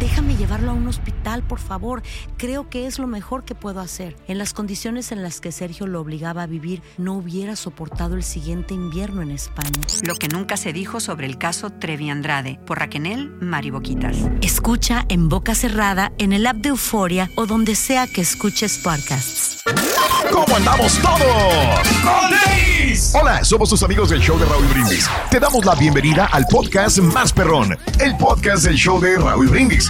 Déjame llevarlo a un hospital, por favor. Creo que es lo mejor que puedo hacer. En las condiciones en las que Sergio lo obligaba a vivir, no hubiera soportado el siguiente invierno en España. Lo que nunca se dijo sobre el caso Trevi Andrade por Raquenel Mariboquitas. Escucha en boca cerrada, en el app de Euforia o donde sea que escuches podcasts. ¿Cómo andamos todos? Hola, somos tus amigos del show de Raúl Brindis. Te damos la bienvenida al podcast Más Perrón, el podcast del show de Raúl Brindis.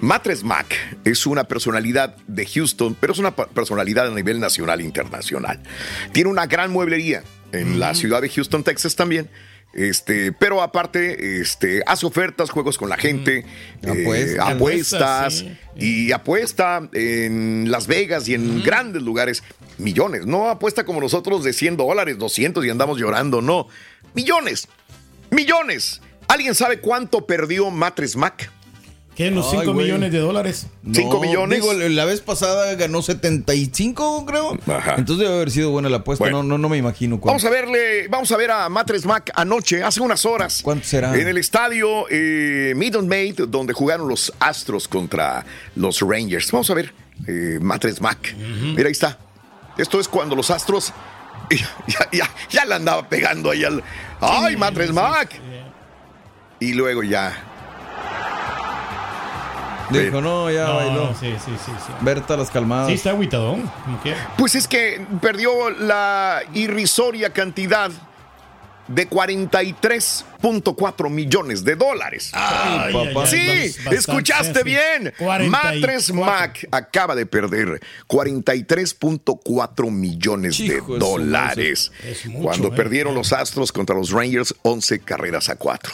Matres Mac es una personalidad de Houston, pero es una personalidad a nivel nacional e internacional. Tiene una gran mueblería en la ciudad de Houston, Texas también. Este, pero aparte, este, hace ofertas, juegos con la gente, eh, Apuestas. apuestas Sí. y apuesta en Las Vegas y en grandes lugares millones. No apuesta como nosotros de 100 dólares, 200 y andamos llorando, no. Millones, millones. ¿Alguien sabe cuánto perdió Matres Mac? ¿Qué? ¿Unos Ay, 5 güey. millones de dólares? ¿Cinco millones? Digo, la vez pasada ganó 75, creo. Entonces debe haber sido buena la apuesta. Bueno. no, no, no me imagino cuánto. Vamos a verle, vamos a ver a Matres Mac anoche, hace unas horas. ¿Cuánto será? En el estadio eh, Minute Maid, donde jugaron los Astros contra los Rangers. Vamos a ver, eh, Matres Mac. Mira, ahí está. Esto es cuando los Astros ya, ya, ya le andaba pegando ahí al. ¡Ay, Matres Mac! Y luego ya. Dijo, no, ya No, bailó. no, sí, sí, sí, sí. Berta las calmadas. Sí, está que. Pues es que perdió la irrisoria cantidad de 43.4 millones de dólares. Ay, papá. sí, escuchaste sí. bien. 44. Matres Mac acaba de perder 43.4 millones de dólares. madre. Es mucho, Cuando eh. perdieron los Astros contra los Rangers 11 carreras a 4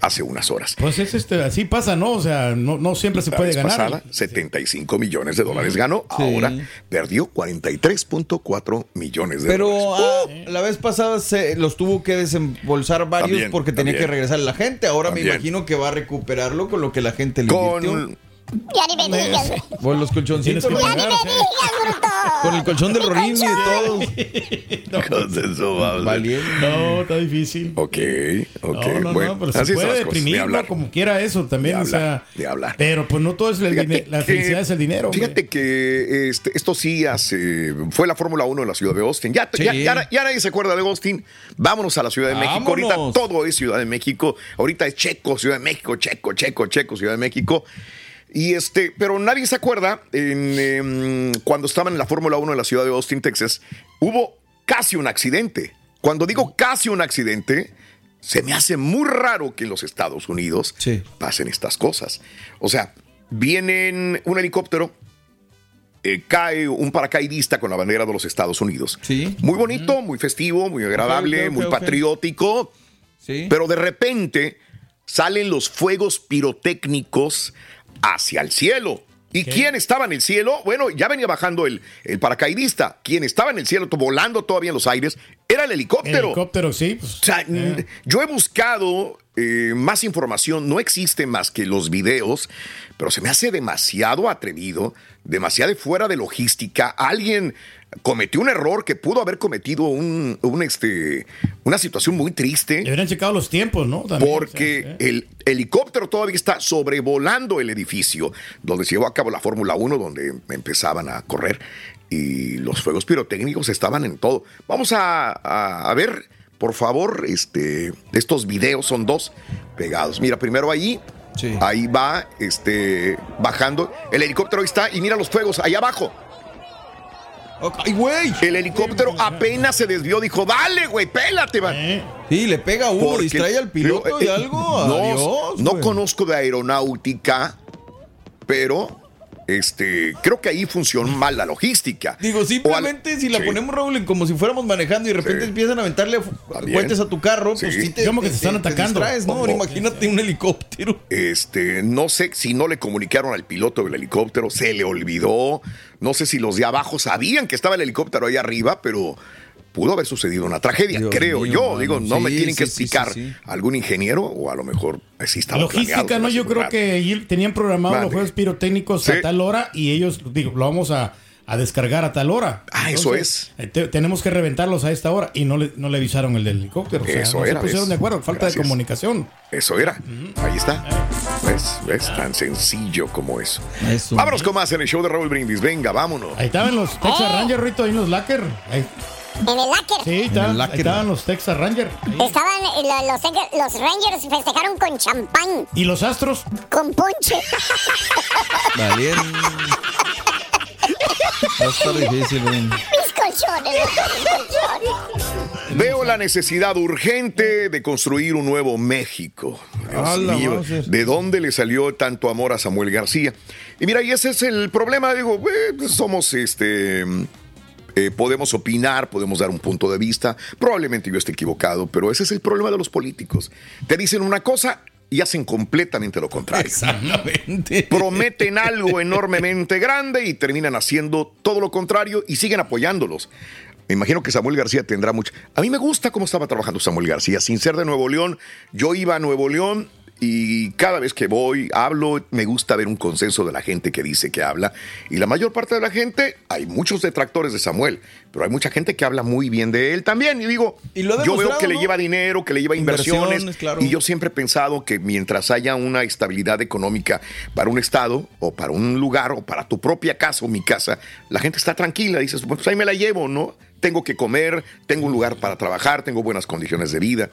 hace unas horas. Pues es este, así pasa, ¿no? O sea, no, no siempre se La puede vez ganar. pasada, 75 millones de dólares ganó. Ahora perdió 43.4 millones de Pero dólares. ah, la vez pasada se los tuvo que desembolsar varios También, porque tenía también. que regresar la gente. Ahora me imagino que va a recuperarlo con lo que la gente le Con- invirtió. Ya ni me digas. Con los colchoncitos. Que Ya ni me digas, bruto. Con el colchón del Rorín y de todos. De. Valiendo. No, está difícil. Ok, ok. no, no, bueno, no, pero se así puede deprimir, ¿no? como quiera eso también, o sea. hablar. Pero pues no todo es el Fíjate dinero, la que- felicidad es el dinero. hombre. Fíjate que este, estos días eh, fue la Fórmula 1 en la ciudad de Austin. Ya, Sí. ya, ya- ya nadie se acuerda de Austin. Vámonos a la Ciudad de México. Ahorita todo es Ciudad de México. Ahorita es Checo, Ciudad de México, Checo, Checo, Checo, Ciudad de México. Y este, pero nadie se acuerda en, em, cuando estaban en la Fórmula 1 en la ciudad de Austin, Texas, hubo casi un accidente. Cuando digo casi un accidente, se me hace muy raro que en los Estados Unidos pasen estas cosas. O sea, viene un helicóptero, eh, cae un paracaidista con la bandera de los Estados Unidos. Sí. Muy bonito, muy festivo, muy agradable, muy patriótico. Sí. Pero de repente salen los fuegos pirotécnicos hacia el cielo. ¿Y quién estaba en el cielo? Bueno, ya venía bajando el, el paracaidista. Quien estaba en el cielo, volando todavía en los aires, era el helicóptero. Helicóptero, sí. pues, O sea, yo he buscado eh, más información, no existe más que los videos, pero se me hace demasiado atrevido, demasiado fuera de logística. Alguien cometió un error que pudo haber cometido un, un, este, una situación muy triste. Deberían checado los tiempos, ¿no? También, Porque o sea, ¿eh? el helicóptero todavía está sobrevolando el edificio donde se llevó a cabo la Fórmula 1, donde empezaban a correr y los fuegos pirotécnicos estaban en todo. Vamos a, a- a ver, por favor, este, estos videos son dos pegados. Mira, primero ahí, ahí va, este, bajando. El helicóptero ahí está y mira los fuegos ahí abajo. ¡Ay, güey! El helicóptero apenas se desvió, dijo, dale, güey, pélate, man. Sí, le pega a uno, Porque- distrae al piloto y eh, algo. No, Adiós, no conozco de aeronáutica, pero este, creo que ahí funciona mal la logística. Digo, simplemente si la Sí. ponemos, Raúl, en como si fuéramos manejando y de repente empiezan a aventarle cohetes a tu carro, pues sí te, Como que te- te están te- te atacando. distraes, ¿no? Imagínate un helicóptero. Este, no sé si no le comunicaron al piloto del helicóptero, se le olvidó. No sé si los de abajo sabían que estaba el helicóptero ahí arriba, pero pudo haber sucedido una tragedia, Dios creo mío, yo. mano. Digo, no me tienen que sí, explicar sí, sí. algún ingeniero o a lo mejor así estaba Logística, planeado, ¿no? Yo creo que tenían programados Mande. los juegos pirotécnicos Sí. a tal hora y ellos, digo, lo vamos a, a descargar a tal hora. Ah, eso eh, te- tenemos que reventarlos a esta hora y no le, no le avisaron el del helicóptero. O sea, Eso no era, se pusieron ¿ves? de acuerdo, falta Gracias. de comunicación. Eso era. Ahí está. ¿Ves? ¿Ves? Tan sencillo como eso. Vámonos con más en el show de Raúl Brindis. Venga, vámonos. Ahí estaban los Texas Rangers, Rito, ahí en los Lacker. Ahí- En el Laker. Sí, estaban, ahí estaban los Texas Rangers. Estaban eh, lo- los, los Rangers festejaron con champán, ¿Y los Astros? con ponche. Valien. Va a estar difícil, güey. Mis colchones, mis colchones. Veo la necesidad urgente de construir un nuevo México. Mío. ¿de dónde le salió tanto amor a Samuel García? Y mira, y ese es el problema. Digo, eh, somos este. Eh, podemos opinar, podemos dar un punto de vista. Probablemente yo esté equivocado, pero ese es el problema de los políticos. Te dicen una cosa y hacen completamente lo contrario. Exactamente. Prometen algo enormemente grande y terminan haciendo todo lo contrario y siguen apoyándolos. Me imagino que Samuel García tendrá mucho. A mí me gusta cómo estaba trabajando Samuel García. Sin ser de Nuevo León, yo iba a Nuevo León y cada vez que voy, hablo, me gusta ver un consenso de la gente que dice que habla. Y la mayor parte de la gente, hay muchos detractores de Samuel, pero hay mucha gente que habla muy bien de él también. Y digo, Y lo yo veo que le lleva dinero, que le lleva inversiones. Inversiones, claro. Y yo siempre he pensado que mientras haya una estabilidad económica para un estado o para un lugar o para tu propia casa o mi casa, la gente está tranquila. Dices, pues ahí me la llevo, ¿no? Tengo que comer, tengo un lugar para trabajar, tengo buenas condiciones de vida,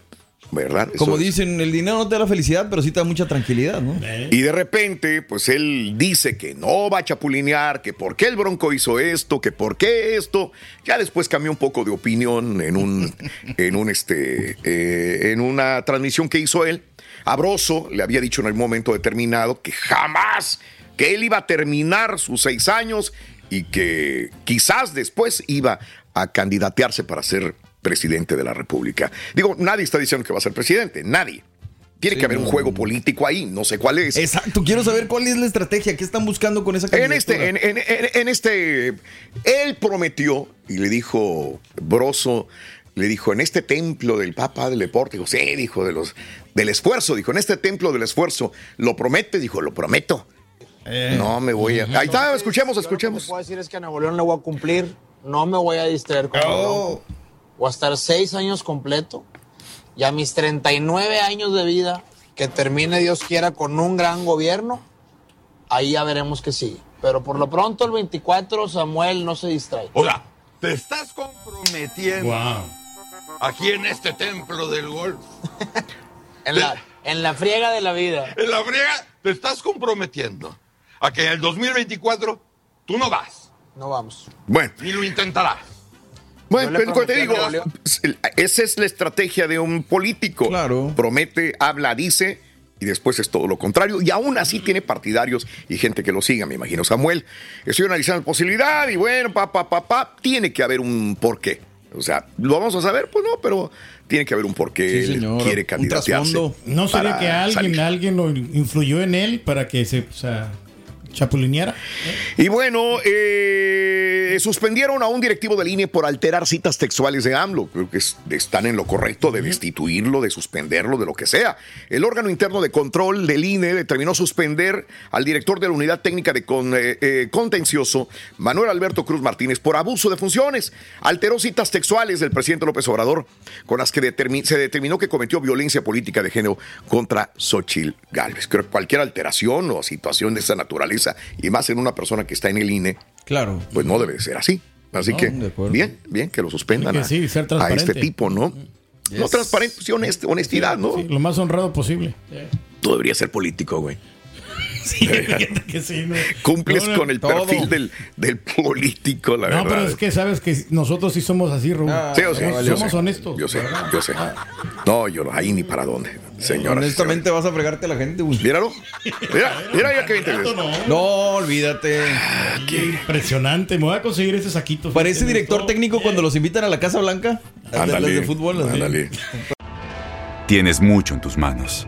¿verdad? Eso Como es. dicen, el dinero no te da la felicidad, pero sí te da mucha tranquilidad, ¿no? Y de repente, pues él dice que no va a chapulinear, que por qué el Bronco hizo esto, que por qué esto. Ya después cambió un poco de opinión en un, en un este, eh, en una transmisión que hizo él. Abroso le había dicho en el momento determinado que jamás, que él iba a terminar sus seis años y que quizás después iba a candidatearse para ser presidente de la República. Digo, nadie está diciendo que va a ser presidente, nadie. Tiene Sí, que haber un juego político ahí, no sé cuál es. Exacto, quiero saber cuál es la estrategia, qué están buscando con esa En candidatura. este, en, en- en- en este, él prometió y le dijo, Broso, le dijo, en este templo del Papa del Deporte, dijo, sí, dijo, de los, del esfuerzo, dijo, en este templo del esfuerzo, ¿lo promete? Dijo, lo prometo. No me voy a... Ahí está, escuchemos, Yo Lo que escuchemos. puedo decir es que a Nuevo León le voy a cumplir. No me voy a distraer con Nuevo Voy a estar seis años completo. Y a mis 39 años de vida, que termine Dios quiera con un gran gobierno, ahí ya veremos que sigue. Pero por lo pronto el 24 Samuel no se distrae. Hola, te estás comprometiendo Wow. aquí en este templo del golf. En la, en la friega de la vida. En la friega te estás comprometiendo a que en el 2024 tú no vas, No vamos. Bueno, ni lo intentarás. Bueno, que te digo, a Napoleón- esa es la estrategia de un político. Claro. Promete, habla, dice, y después es todo lo contrario. Y aún así tiene partidarios y gente que lo siga, me imagino. Samuel, estoy analizando la posibilidad y bueno, pa, pa, pa, pa, tiene que haber un porqué. O sea, ¿lo vamos a saber? Pues no, pero tiene que haber un porqué. Sí, Él quiere Un candidatearse. ¿No sería que alguien, salir. alguien lo influyó en él para que se o sea, chapulineara? Y bueno, eh, suspendieron a un directivo del INE por alterar citas textuales de AMLO. Creo que es- están en lo correcto de destituirlo, de suspenderlo, de lo que sea. El órgano interno de control del INE determinó suspender al director de la unidad técnica de con- eh, eh, contencioso, Manuel Alberto Cruz Martínez, por abuso de funciones. Alteró citas textuales del presidente López Obrador, con las que se determinó que cometió violencia política de género contra Xochil Gálvez. Creo que cualquier alteración o situación de esa naturaleza, y más en una persona que está en el INE, claro. pues no debe de ser así. Así No, que, bien, bien, que lo suspendan que a, sí, a este tipo, ¿no? No Yes. transparente, sí, honest- honestidad, ¿no? Sí, lo más honrado posible. Tú deberías ser político, güey. Sí, fíjate que sí, no. Cumples No, no, con el todo. perfil del, del político, la No, verdad. pero es que sabes que nosotros sí somos así, Rubén. Sí, yo sé, somos yo somos sé. honestos. Yo sé, yo sé. No, yo no, ahí ni para dónde, señora. Honestamente vas a fregarte a la gente, güey. Míralo. Mira, mira ya que interesa. No, olvídate. Qué impresionante. Me voy a conseguir ese saquito. Parece director todo. técnico cuando los invitan a la Casa Blanca. Las Ándale, de fútbol. ándale. Tienes mucho en tus manos.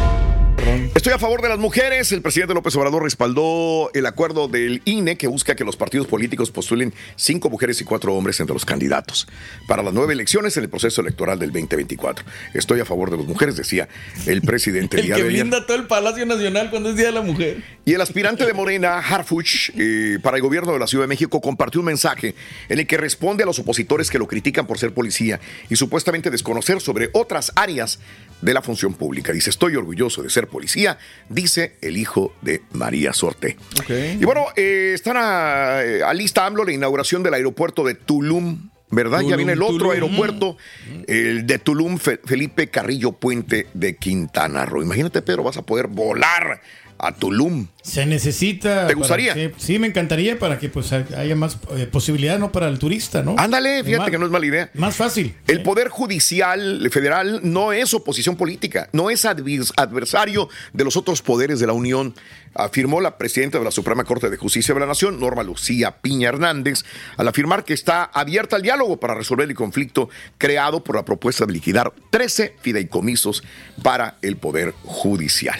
Estoy a favor de las mujeres. El presidente López Obrador respaldó el acuerdo del INE que busca que los partidos políticos postulen cinco mujeres y cuatro hombres entre los candidatos para las nueve elecciones en el proceso electoral del 2024. Estoy a favor de las mujeres, decía el presidente el día que de ayer. blinda todo el Palacio Nacional cuando es Día de la Mujer. Y el aspirante de Morena, Harfuch, eh, para el gobierno de la Ciudad de México, compartió un mensaje en el que responde a los opositores que lo critican por ser policía y supuestamente desconocer sobre otras áreas de la función pública. Dice, estoy orgulloso de ser policía, dice el hijo de María Sorte. Y bueno, eh, están a, eh, a lista AMLO la inauguración del aeropuerto de Tulum. ¿Verdad? ya viene el otro Tulum. aeropuerto, el de Tulum, Fe- Felipe Carrillo Puente de Quintana Roo. Imagínate, Pedro, vas a poder volar a Tulum. Se necesita. ¿Te gustaría? que- sí, me encantaría para que pues haya más eh, posibilidad, ¿no? Para el turista, ¿no? Ándale, fíjate Más- que no es mala idea. Más fácil. El Poder Judicial Federal no es oposición política, no es advers- adversario de los otros poderes de la Unión, afirmó la presidenta de la Suprema Corte de Justicia de la Nación, Norma Lucía Piña Hernández, al afirmar que está abierta al diálogo para resolver el conflicto creado por la propuesta de liquidar 13 fideicomisos para el Poder Judicial.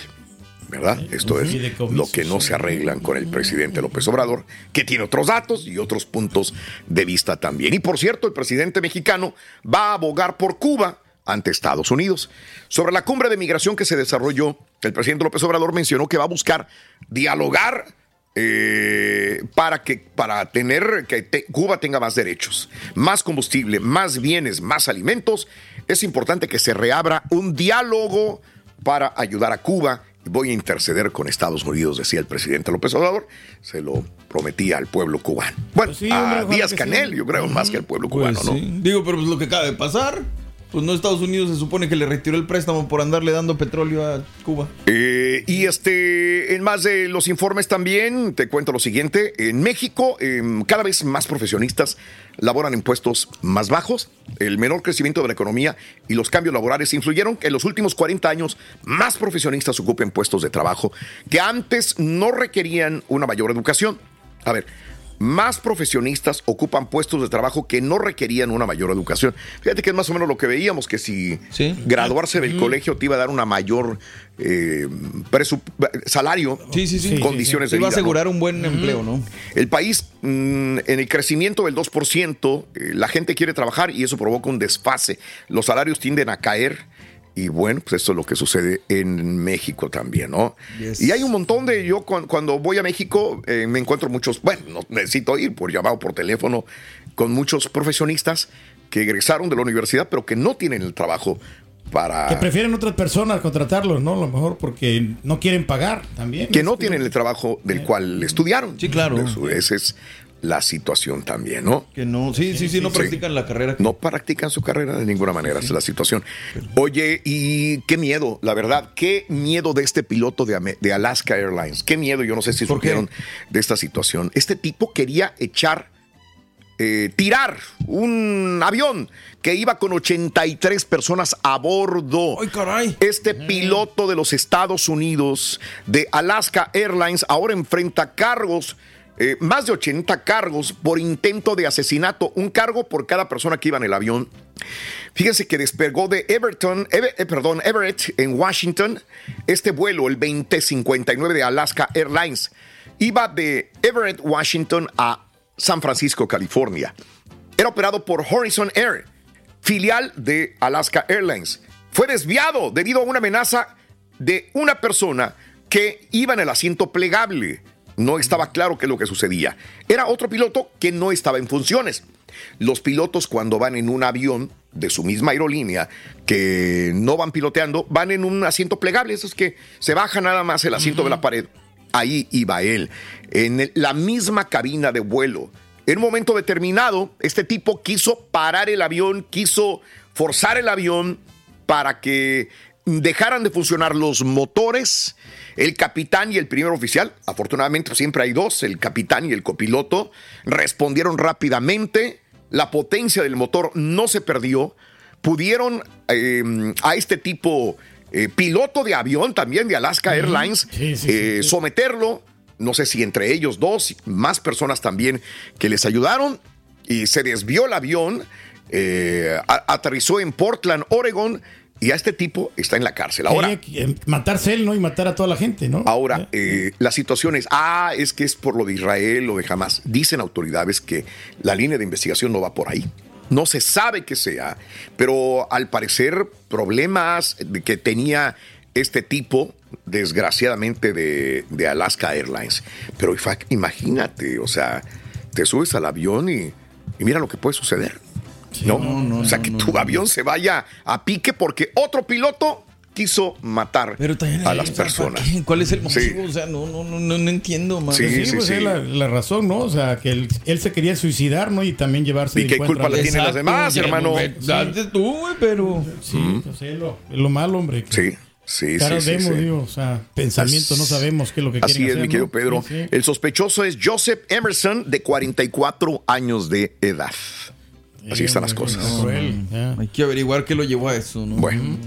¿Verdad? Esto es lo que no se arreglan con el presidente López Obrador, que tiene otros datos y otros puntos de vista también. Y por cierto, el presidente mexicano va a abogar por Cuba ante Estados Unidos. Sobre la cumbre de migración que se desarrolló, el presidente López Obrador mencionó que va a buscar dialogar eh, para que para tener que te- Cuba tenga más derechos, más combustible, más bienes, más alimentos. Es importante que se reabra un diálogo para ayudar a Cuba voy a interceder con Estados Unidos, decía el presidente López Obrador. Se lo prometía al pueblo cubano. Bueno, Pues hombre, a Díaz Canel, sí. yo creo, más que al pueblo Pues cubano, ¿no? sí. Digo, pero pues lo que acaba de pasar. Pues no, Estados Unidos se supone que le retiró el préstamo por andarle dando petróleo a Cuba. Eh, y este, en más de los informes también, te cuento lo siguiente. En México, em, cada vez más profesionistas laboran en puestos más bajos. El menor crecimiento de la economía y los cambios laborales influyeron que en los últimos 40 años más profesionistas ocupen puestos de trabajo que antes no requerían una mayor educación. A ver, más profesionistas ocupan puestos de trabajo que no requerían una mayor educación. Fíjate que es más o menos lo que veíamos, que si graduarse del colegio te iba a dar una mayor eh, salario, condiciones Te de iba a vida, ¿no? asegurar un buen empleo, ¿no? El país, mm, en el crecimiento del 2%, eh, la gente quiere trabajar y eso provoca un desfase. Los salarios tienden a caer. Y bueno, pues esto es lo que sucede en México también, ¿no? Y hay un montón de, yo cuan- cuando voy a México eh, me encuentro muchos, bueno, no necesito ir por llamado, por teléfono, con muchos profesionistas que egresaron de la universidad, pero que no tienen el trabajo para... Que prefieren otras personas contratarlos, ¿no? A lo mejor porque no quieren pagar también. que no tienen el trabajo del cual estudiaron. Sí, claro. esa es la situación también, ¿no? Que no, sí, sí, sí, no practican la carrera. No practican su carrera de ninguna manera, esa es la situación. Oye, y qué miedo, la verdad, qué miedo de este piloto de, de Alaska Airlines. Qué miedo, yo no sé si supieron de esta situación. Este tipo quería echar, eh, tirar un avión que iba con 83 personas a bordo. ¡Ay, caray! Este piloto de los Estados Unidos de Alaska Airlines ahora enfrenta cargos, eh, más de 80 cargos por intento de asesinato, un cargo por cada persona que iba en el avión. Fíjense que despegó de Everton, Eve- eh, perdón, Everett en Washington. Este vuelo, el 2059 de Alaska Airlines, iba de Everett, Washington a San Francisco, California. Era operado por Horizon Air, filial de Alaska Airlines. Fue desviado debido a una amenaza de una persona que iba en el asiento plegable. No estaba claro qué es lo que sucedía. Era otro piloto que no estaba en funciones. Los pilotos cuando van en un avión de su misma aerolínea que no van piloteando, van en un asiento plegable, esos que se baja nada más el asiento de la pared. Ahí iba él, en el- la misma cabina de vuelo. En un momento determinado, este tipo quiso parar el avión, quiso forzar el avión para que dejaran de funcionar los motores. El capitán y el primer oficial, afortunadamente siempre hay dos, el capitán y el copiloto, respondieron rápidamente. La potencia del motor no se perdió. Pudieron eh, a este tipo, eh, piloto de avión también de Alaska Airlines, eh, someterlo. No sé si entre ellos dos, más personas también que les ayudaron. Y se desvió el avión, aterrizó en Portland, Oregon. Y a este tipo está en la cárcel. Ahora, Quería eh, matarse él, ¿no? Y matar a toda la gente, ¿no? Ahora, eh, la situación es, ah, es que es por lo de Israel o de Hamas. Dicen autoridades que la línea de investigación no va por ahí. No se sabe qué sea, pero al parecer problemas que tenía este tipo, desgraciadamente, de, de Alaska Airlines. Pero imagínate, o sea, te subes al avión y, y mira lo que puede suceder. ¿No? o sea, que tu avión se vaya a pique porque otro piloto quiso matar a las personas. ¿Cuál es el Sí. motivo? O sea, no, no, no, no, no entiendo, man. Sí, Sí, sí, pues sí. la, la razón, ¿no? O sea, que él, él se quería suicidar, ¿no? Y también llevarse ¿Y qué culpa a- le tienen las demás, hermano? Date tú, güey, pero. Sí, pues es lo, malo, hombre. que Sí, sí, caras sí, sí, vemos, sí. digo, o sea, pensamiento, no sabemos qué es lo que Así quieren es, hacer, mi querido ¿no? Pedro. Sí, sí. El sospechoso es Joseph Emerson, de 44 años de edad. Así están las cosas. Hay que averiguar qué lo llevó a eso, ¿no? Bueno.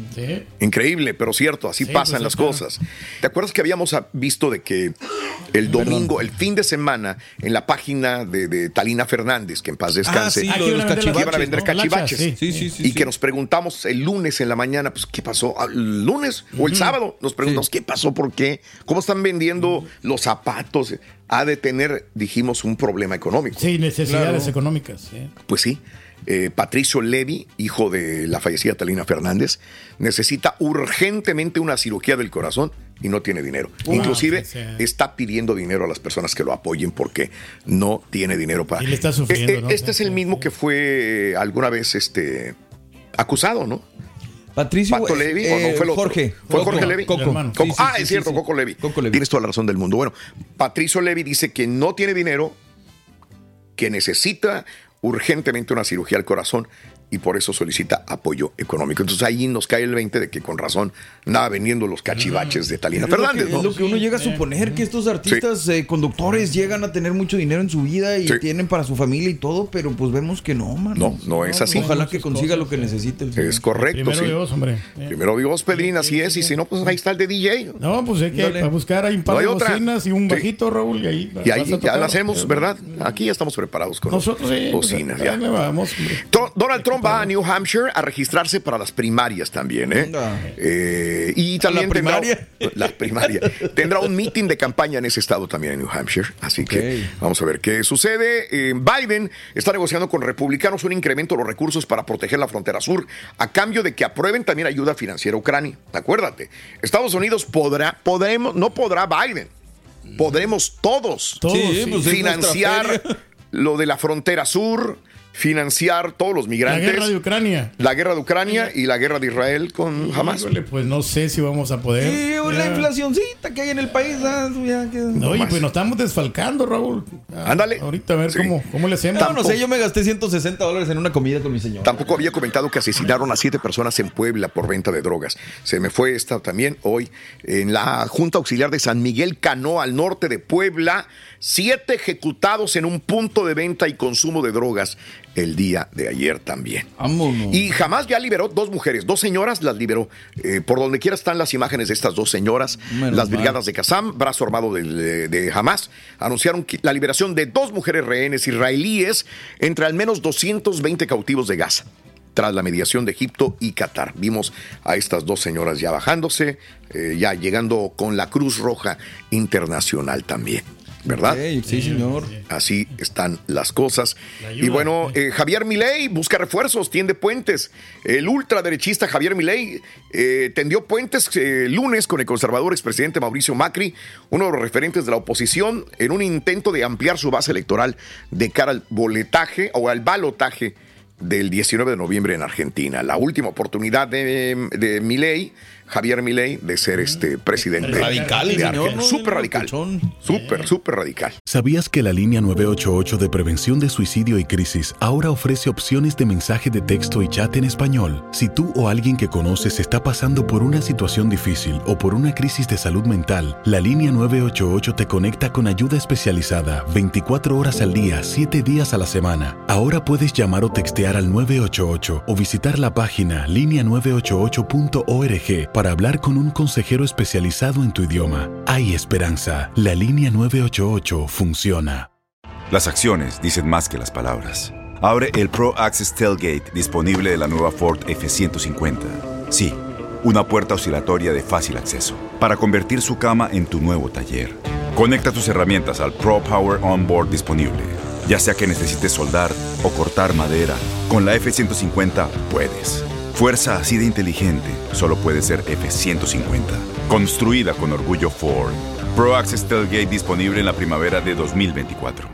Increíble, pero cierto, así Sí, pasan pues, las claro. cosas. ¿Te acuerdas que habíamos ah, visto de que el domingo, el fin de semana, en la página de, de Talina Fernández, que en paz descanse, Ah, sí, lo de los que iban a cachivaches, vender ¿no? cachivaches? Sí, sí, sí, sí, y sí. que nos preguntamos el lunes en la mañana, pues, ¿qué pasó? Ah, ¿El lunes o el sábado? Nos preguntamos, ¿qué pasó? ¿Por qué? ¿Cómo están vendiendo los zapatos? Ha de tener, dijimos, un problema económico. Sí, necesidades Claro. económicas. sí. Pues sí. eh, Patricio Levy, hijo de la fallecida Talina Fernández, necesita urgentemente una cirugía del corazón y no tiene dinero. Wow, Inclusive sí, sí. está pidiendo dinero a las personas que lo apoyen porque no tiene dinero para... Y le está sufriendo, Eh, eh, ¿no? Este es el mismo que fue alguna vez este, acusado, ¿no? Patricio. Pato eh, Levi, ¿o no eh, fue el otro? Jorge. ¿Fue Coco, Jorge Levi? Coco. hermano. Coco. Sí, sí, ah, sí, es sí, cierto, sí. Coco Levi. Coco Levi. Tienes toda la razón del mundo. Bueno, Patricio Levi dice que no tiene dinero, que necesita urgentemente una cirugía al corazón y por eso solicita apoyo económico. Entonces ahí nos cae el 20 de que con razón nada vendiendo los cachivaches de Talina Fernández. que- ¿no? Es lo que uno llega a suponer, que estos artistas eh, conductores llegan a tener mucho dinero en su vida y Sí. tienen para su familia y todo, pero pues vemos que no, man. No, no es así. Ojalá que consiga lo que necesite. el señor. Es correcto, Primero sí. Dios, hombre. Primero Dios, Pedrín, así es. Y si no, pues ahí está el de DJ. No, pues hay que Dale. a buscar ahí un par de otra. bocinas y un Sí. bajito, Raúl, y ahí Y ahí ya lo hacemos, ¿verdad? Aquí ya estamos preparados con Nosotros sí. bocinas. pues, ya. vamos, Donald Trump va a New Hampshire a registrarse para las primarias también, ¿eh? Eh, y también la tendrá- primaria? la primaria. tendrá un meeting de campaña en ese estado también en New Hampshire. Así que vamos a ver qué sucede. Eh, Biden está negociando con republicanos un incremento de los recursos para proteger la frontera sur a cambio de que aprueben también ayuda financiera a Ucrania. Acuérdate, Estados Unidos podrá, podremos, no podrá Biden. Podremos todos, Todos, Sí, sí. pues es financiar lo de la frontera sur, financiar todos los La migrantes. guerra de Ucrania. La guerra de Ucrania y la guerra de Israel con Hamas. Híjole, pues no sé si vamos a poder. Sí, la inflacioncita que hay en el país. ah, ya que- No, oye, pues nos estamos desfalcando, Raúl. Ándale. Ahorita a ver Sí. cómo, cómo le hacemos. No, no sé, yo me gasté 160 dólares en una comida con mi señor. Tampoco había comentado que asesinaron a siete personas en Puebla por venta de drogas. Se me fue esta también hoy en la Junta Auxiliar de San Miguel Cano, al norte de Puebla. Siete ejecutados en un punto de venta y consumo de drogas el día de ayer también. Vámonos. Y jamás ya liberó dos mujeres, dos señoras las liberó. Eh, por donde quiera están las imágenes de estas dos señoras. Menos las mal. brigadas de Kazam, brazo armado de, de Hamas, anunciaron la liberación de dos mujeres rehenes israelíes entre al menos 220 cautivos de Gaza. Tras la mediación de Egipto y Qatar. Vimos a estas dos señoras ya bajándose, eh, ya llegando con la Cruz Roja Internacional también. ¿Verdad? Sí, señor. Así están las cosas. ayuda. Y bueno, eh, Javier Milei busca refuerzos, tiende puentes. El ultraderechista Javier Milei eh, tendió puentes eh, lunes con el conservador expresidente Mauricio Macri, uno de los referentes de la oposición, en un intento de ampliar su base electoral de cara al boletaje o al balotaje del 19 de noviembre en Argentina. La última oportunidad de, de Milei, Javier Milei, de ser este presidente. Radical de señor, Argentina. ¿no? Súper radical. Súper, súper radical. ¿Sabías que la línea 988 de prevención de suicidio y crisis ahora ofrece opciones de mensaje de texto y chat en español? Si tú o alguien que conoces está pasando por una situación difícil o por una crisis de salud mental, la línea 988 te conecta con ayuda especializada 24 horas al día, 7 días a la semana. Ahora puedes llamar o textear al 988 o visitar la página línea988.org para hablar con un consejero especializado en tu idioma. Hay esperanza. La línea 988 funciona. Las acciones dicen más que las palabras. Abre el Pro Access Tailgate disponible de la nueva Ford F-150. Sí, una puerta oscilatoria de fácil acceso para convertir su cama en tu nuevo taller. Conecta tus herramientas al Pro Power Onboard disponible. Ya sea que necesites soldar o cortar madera, con la F-150 puedes. Fuerza así de inteligente solo puede ser F-150. Construida con orgullo Ford. Pro Access Tailgate disponible en la primavera de 2024.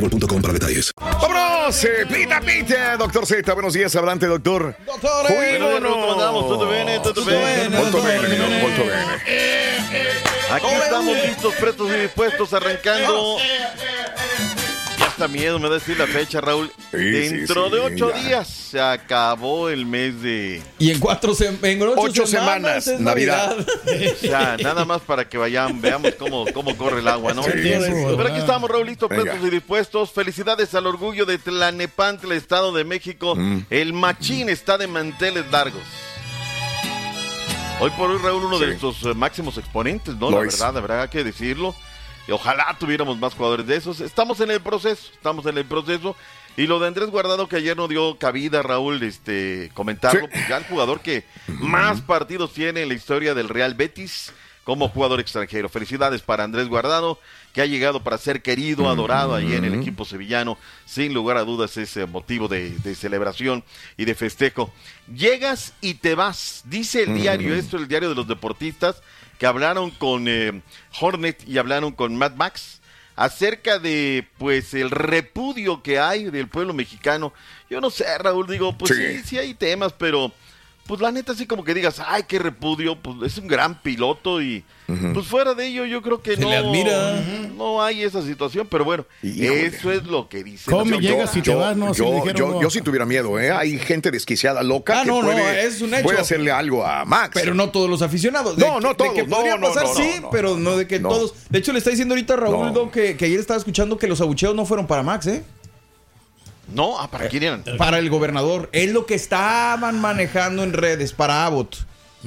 boostmobile.com para detalles. ¡Vámonos! eh, ¡Pita, pita! Doctor Z, buenos días, adelante, doctor. Doctor. ¿Cómo andamos? ¿Todo bien? ¿Todo bien? Molto bene, mi don, molto bene. Aquí estamos listos, prestos y dispuestos, arrancando. Ya está miedo, me da decir la fecha, Raúl. Sí, Dentro sí, de sí, ocho ya. días se acabó el mes de... Y en cuatro sem- en ocho, Ocho semanas, es Navidad. O sea, nada más para que vayan, veamos cómo, cómo corre el agua, ¿no? Sí, sí, sí. Pero aquí estamos, Raúl, listos, prestos y dispuestos. Felicidades al orgullo de Tlanepantla, Estado de México. Mm. El machín está de manteles largos. Hoy por hoy, Raúl, uno de Sí. nuestros eh, máximos exponentes, ¿no? Lo la es. verdad, la verdad, hay que decirlo. Y ojalá tuviéramos más jugadores de esos. Estamos en el proceso, estamos en el proceso. Y lo de Andrés Guardado, que ayer no dio cabida, Raúl, este, comentarlo, pues ya el jugador que más partidos tiene en la historia del Real Betis como jugador extranjero. Felicidades para Andrés Guardado, que ha llegado para ser querido, adorado ahí en el equipo sevillano. Sin lugar a dudas, ese motivo de, de celebración y de festejo. Llegas y te vas. Dice el diario, esto el diario de los deportistas, que hablaron con eh, Hornet y hablaron con Mad Max acerca de pues el repudio que hay del pueblo mexicano. Yo no sé, Raúl, digo, pues sí, sí, hay temas, pero pues la neta así como que digas, ay, qué repudio, pues es un gran piloto y pues fuera de ello yo creo que Se no, le admira. no hay esa situación, pero bueno, eso es lo que dice. señora. llegas y te vas, ¿no? Yo, dijeron, yo, no. yo sí tuviera miedo, ¿eh? Hay gente desquiciada, loca, Ah, que no, no, puede, es un hecho. puede hacerle algo a Max. Pero no todos los aficionados. No, De no todos, De que no, podría no, pasar, no, sí, no, pero no de que no. todos. De hecho, le está diciendo ahorita Raúl No. Don, que, que ayer estaba escuchando que los abucheos no fueron para Max, ¿eh? No, ah, ¿para quién eran? Para el gobernador. Es lo que estaban manejando en redes para Abbott.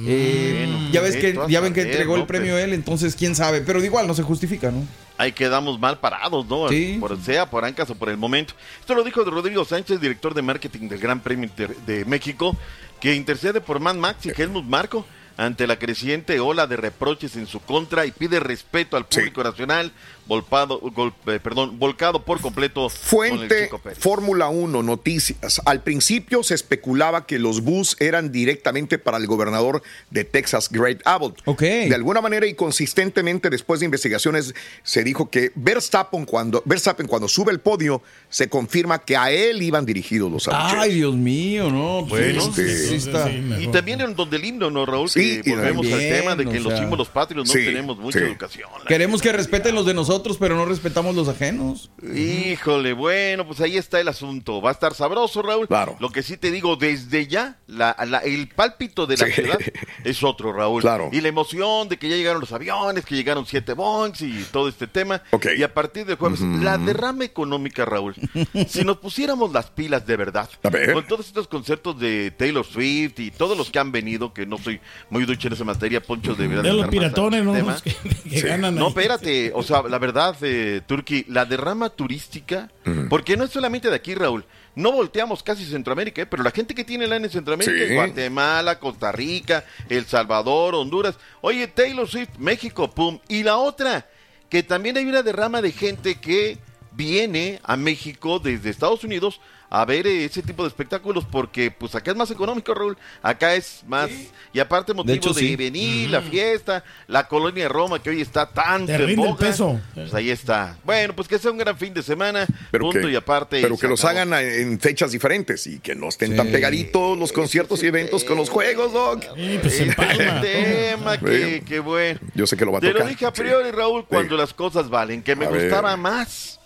Eh, Bueno, ya ves que ya ven que entregó el premio Pero- él, entonces quién sabe, pero igual no se justifica, ¿no? Ahí quedamos mal parados, ¿no? Sí. Por, sea por Ancas o por el momento. Esto lo dijo Rodrigo Sánchez, director de marketing del Gran Premio de México, que intercede por Man Max y Helmut Marco ante la creciente ola de reproches en su contra y pide respeto al público nacional, volpado, gol- eh, perdón, volcado por completo Fuente. Fórmula 1 Noticias. Al principio se especulaba que los bus eran directamente para el gobernador de Texas, Greg Abbott. De alguna manera y consistentemente después de investigaciones se dijo que Verstappen cuando, Verstappen cuando sube el podio se confirma que a él iban dirigidos los abucheos. Ay, Dios mío, no. pues, Bueno, sí, sí está. y también en donde el himno, ¿no, Raúl? Sí, que volvemos al tema de que o los sea, símbolos patrios no sí, tenemos mucha sí. educación. Queremos que respeten los de nosotros, pero no respetamos los ajenos. Híjole, bueno, pues ahí está el asunto. Va a estar sabroso, Raúl. Claro. Lo que sí te digo, desde ya, la- la- el pálpito de la Sí. ciudad es otro, Raúl. Claro. Y la emoción de que ya llegaron los aviones, que llegaron siete bonks y todo este tema. Y a partir del jueves, la derrama económica, Raúl. si nos pusiéramos las pilas de verdad, con todos estos conceptos de Taylor Swift y todos los que han venido, que no soy muy ducho en esa materia, Poncho de verdad. De los piratones, ¿no? tema. Los que, que ganan No, espérate, o sea, la verdad, eh, Turki, la derrama turística, porque no es solamente de aquí, Raúl. No volteamos casi Centroamérica, eh, pero la gente que tiene lana en Centroamérica, Sí. Guatemala, Costa Rica, El Salvador, Honduras. Oye, Taylor Swift, México, pum. Y la otra, que también hay una derrama de gente que viene a México desde Estados Unidos a ver eh, ese tipo de espectáculos porque pues acá es más económico, Raúl. Acá es más y aparte motivo de, hecho, sí. venir, la fiesta, la colonia de Roma que hoy está tan Te rinde el peso. Pues ahí está. Bueno, pues que sea un gran fin de semana. Pero punto que, y aparte. pero se que los hagan en fechas diferentes y que no estén tan pegaditos los conciertos y eventos con los juegos, Doc. pues El tema que, que bueno. Yo sé que lo va a Te lo tocar. dije a priori, Raúl, cuando las cosas valen, que me A ver. gustaba más.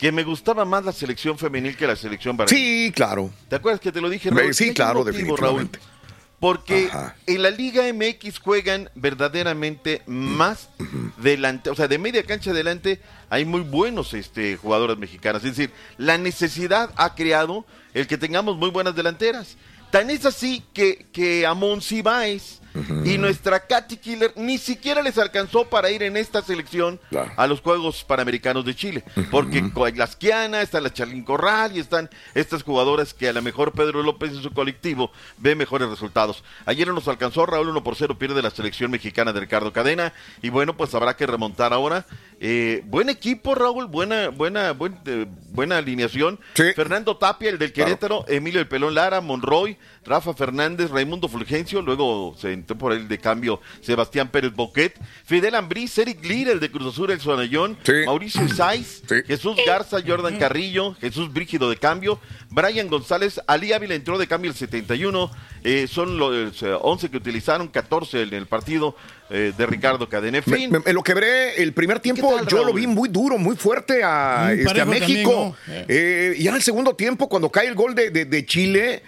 Que me gustaba más la selección femenil que la selección varonil. Sí, claro. ¿Te acuerdas que te lo dije, Raúl? sí, claro, motivo, definitivamente. Raúl. Porque en la Liga MX juegan verdaderamente más delante, o sea, de media cancha adelante hay muy buenos este, jugadores mexicanas. Es decir, la necesidad ha creado el que tengamos muy buenas delanteras. Tan es así que, que y nuestra Katy Killer ni siquiera les alcanzó para ir en esta selección a los Juegos Panamericanos de Chile. Porque las Kiana, está la Charlín Corral y están estas jugadoras que a lo mejor Pedro López en su colectivo ve mejores resultados. Ayer no nos alcanzó, Raúl 1 por 0 pierde la selección mexicana de Ricardo Cadena y bueno, pues habrá que remontar ahora. Eh, buen equipo, Raúl, buena, buena, buen- eh, buena alineación. Fernando Tapia, el del Querétaro, Emilio El Pelón Lara, Monroy, Rafa Fernández, Raimundo Fulgencio, luego se entró por el de cambio Sebastián Pérez Boquet, Fidel Ambriz, Eric Lira, el de Cruz Azul, el Sonayón, Mauricio Saiz, Jesús Garza, Jordan Carrillo, Jesús Brígido de cambio, Brian González, Ali Ávila entró de cambio el 71, eh, son los eh, 11 que utilizaron, 14 en el partido eh, de Ricardo Cadena. En Me, fin, me- me lo quebré el primer tiempo, tal, yo lo vi muy duro, muy fuerte a, este, a México. también, ¿no? Eh, y en el segundo tiempo, cuando cae el gol de, de- de Chile,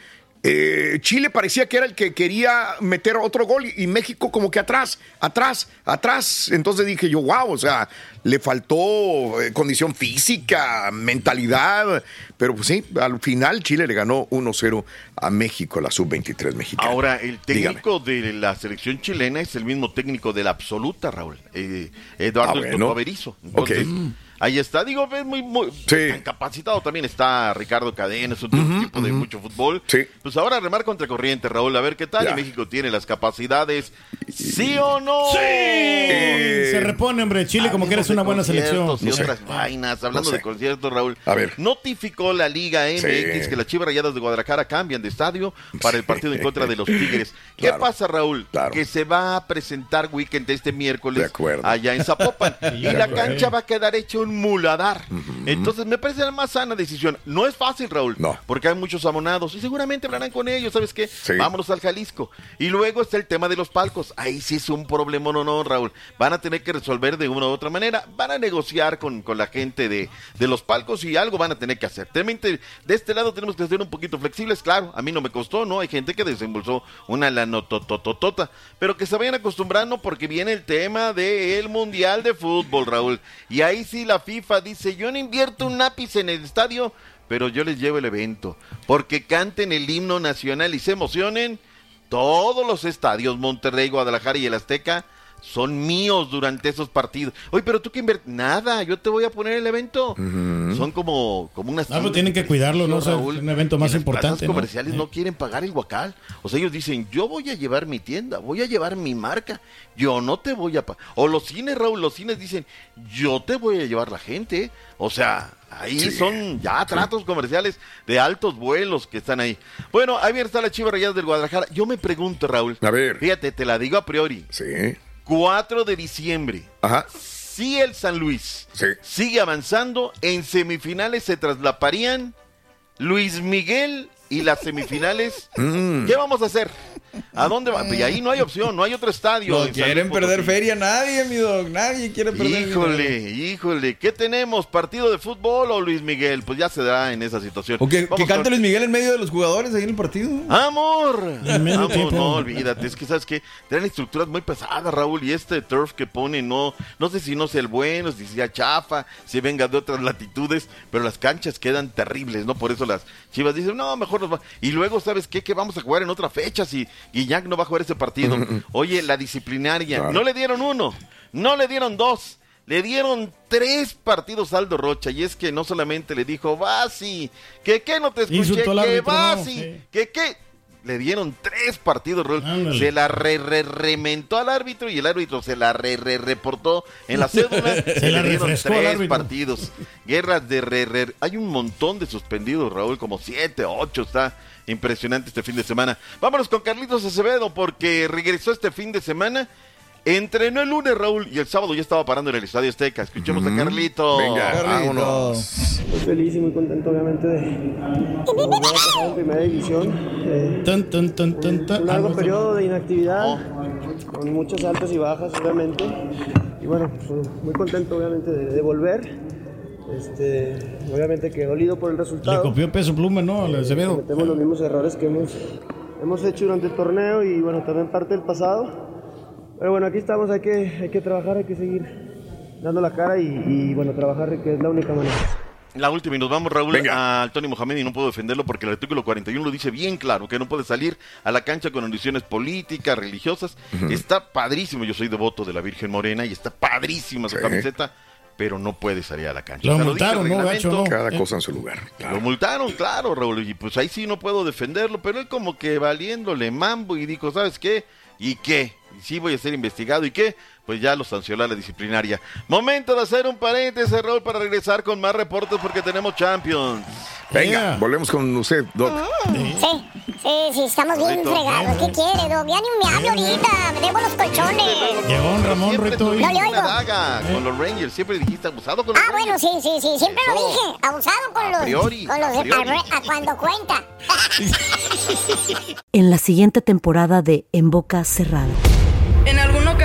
eh, Chile parecía que era el que quería meter otro gol y, y México como que atrás, atrás, atrás. Entonces dije yo, wow, o sea, le faltó eh, condición física, mentalidad, pero pues sí, al final Chile le ganó 1-0 a México, la sub-23 mexicana. Ahora, el técnico de la selección chilena es el mismo técnico de la absoluta, Raúl. eh, Eduardo Ah, bueno. Entonces. Ahí está, digo, es muy, muy tan capacitado también está Ricardo Cadena, es un tipo de mucho fútbol. Pues ahora remar contra corriente, Raúl, a ver qué tal. Ya. Y México tiene las capacidades, ¿sí o no? ¡Sí! Se repone, hombre. Chile, como que eres una buena selección. Y otras vainas, hablando No sé. de conciertos, Raúl. Notificó la Liga MX Sí. que las Chivas Rayadas de Guadalajara cambian de estadio para el partido en contra de los Tigres. ¿Qué Claro. pasa, Raúl? Que se va a presentar weekend este miércoles allá en Zapopan. y la cancha va a quedar hecha un muladar. Entonces me parece la más sana decisión. No es fácil, Raúl. Porque hay muchos amonados y seguramente hablarán con ellos. ¿Sabes qué? Vámonos al Jalisco. Y luego está el tema de los palcos. Ahí sí es un problema, no, no, Raúl. Van a tener que resolver de una u otra manera. Van a negociar con, con la gente de, de los palcos y algo van a tener que hacer. De este lado tenemos que ser un poquito flexibles. Claro, a mí no me costó, ¿no? Hay gente que desembolsó una lanotototota. Pero que se vayan acostumbrando porque viene el tema del Mundial de Fútbol, Raúl. Y ahí sí la FIFA dice, yo no invierto un lápiz en el estadio, pero yo les llevo el evento. Porque canten el himno nacional y se emocionen. Todos los estadios, Monterrey, Guadalajara y el Azteca, son míos durante esos partidos. Oye, pero tú que inviertes, nada, yo te voy a poner el evento. Son como, como unas... Ah, pero tienen que cuidarlo, ¿no? Raúl, es un evento más importante, plazas ¿no? comerciales no quieren pagar el guacal. O sea, ellos dicen, yo voy a llevar mi tienda, voy a llevar mi marca, yo no te voy a pagar. O los cines, Raúl, los cines dicen, yo te voy a llevar la gente. O sea, ahí Sí. son ya tratos comerciales de altos vuelos que están ahí. Bueno, ahí está la Chiva Rayadas del Guadalajara. Yo me pregunto, Raúl. A ver. Fíjate, te la digo a priori. Sí. 4 de diciembre. Ajá. Si el San Luis sigue avanzando, en semifinales se traslaparían Luis Miguel y las semifinales. Mm. ¿Qué vamos a hacer? ¿A dónde va? Y ahí no hay opción, no hay otro estadio. No San quieren perder feria nadie, mi dog. Nadie quiere perder Híjole, híjole, ¿qué tenemos? ¿Partido de fútbol o Luis Miguel? Pues ya se da en esa situación. O que, que Vamos cante con- Luis Miguel en medio de los jugadores ahí en el partido. ¡Amor! Tiempo. no, olvídate, es que sabes que traen estructuras muy pesadas, Raúl, y este turf que pone, no, no sé si no sea el bueno, si sea chafa, si venga de otras latitudes, pero las canchas quedan terribles, ¿no? Por eso las chivas dicen, no, mejor nos va. Y luego, ¿sabes qué? Que vamos a jugar en otra fecha si Guiñac no va a jugar ese partido. Oye, la disciplinaria, Claro. no le dieron uno, no le dieron dos. Le dieron tres partidos a Aldo Rocha y es que no solamente le dijo, Basi, que qué no te escuché, que Basi, que qué. Le dieron tres partidos, Raúl. Ándale. Se la re, re- rementó al árbitro y el árbitro se la re, re- reportó en la cédula. Se la le dieron tres partidos. Guerras de re, re- Hay un montón de suspendidos, Raúl, como siete, ocho. Está impresionante este fin de semana. Vámonos con Carlitos Acevedo porque regresó este fin de semana. Entrenó el lunes, Raúl, y el sábado ya estaba parando en el Estadio Azteca. Escuchemos a Carlitos. Venga, vámonos. Muy feliz y muy contento, obviamente, de, de volver a pasar en primera división. Eh, Tan, tan, tan, tan, tan. un largo Ah, periodo de inactividad, con muchas altas y bajas, obviamente. Y bueno, pues, muy contento, obviamente, de, de volver. Este, obviamente que dolido por el Le resultado. copió peso pluma, ¿no? Al Acevedo. Cometemos los mismos errores que hemos, hemos hecho durante el torneo y bueno, también parte del pasado. Pero bueno, aquí estamos, hay que, hay que trabajar, hay que seguir dando la cara y, y, bueno, trabajar que es la única manera. La última y nos vamos, Raúl, a Tony Mohamed y no puedo defenderlo porque el artículo 41 lo dice bien claro, que no puede salir a la cancha con condiciones políticas, religiosas. Está padrísimo, yo soy devoto de la Virgen Morena y está padrísima su Sí. camiseta, pero no puede salir a la cancha. Lo O sea, multaron, ¿no, gacho, no? Cada cosa en su lugar, Lo multaron, claro, Raúl, y pues ahí sí no puedo defenderlo, pero él como que valiéndole mambo y dijo, ¿sabes qué? ¿Y qué? Y sí voy a ser investigado, ¿y qué? Pues ya lo sancionó la disciplinaria. Momento de hacer un paréntesis, Raúl, para regresar con más reportes porque tenemos Champions. Venga, volvemos con usted, Doc. Sí, sí, sí, estamos bien Rito. fregados. ¿Qué quiere, Doc? Ya ni me hablo ahorita. Me debo los colchones. Llegó Ramón Siempre Reto. tuviste No le oigo. daga con los Rangers, siempre dijiste abusado con los Ah, bueno, sí, sí, sí, siempre lo dije. Abusado con los, priori, con los a de priori. a, a cuando cuenta. En la siguiente temporada de En Boca Cerrada.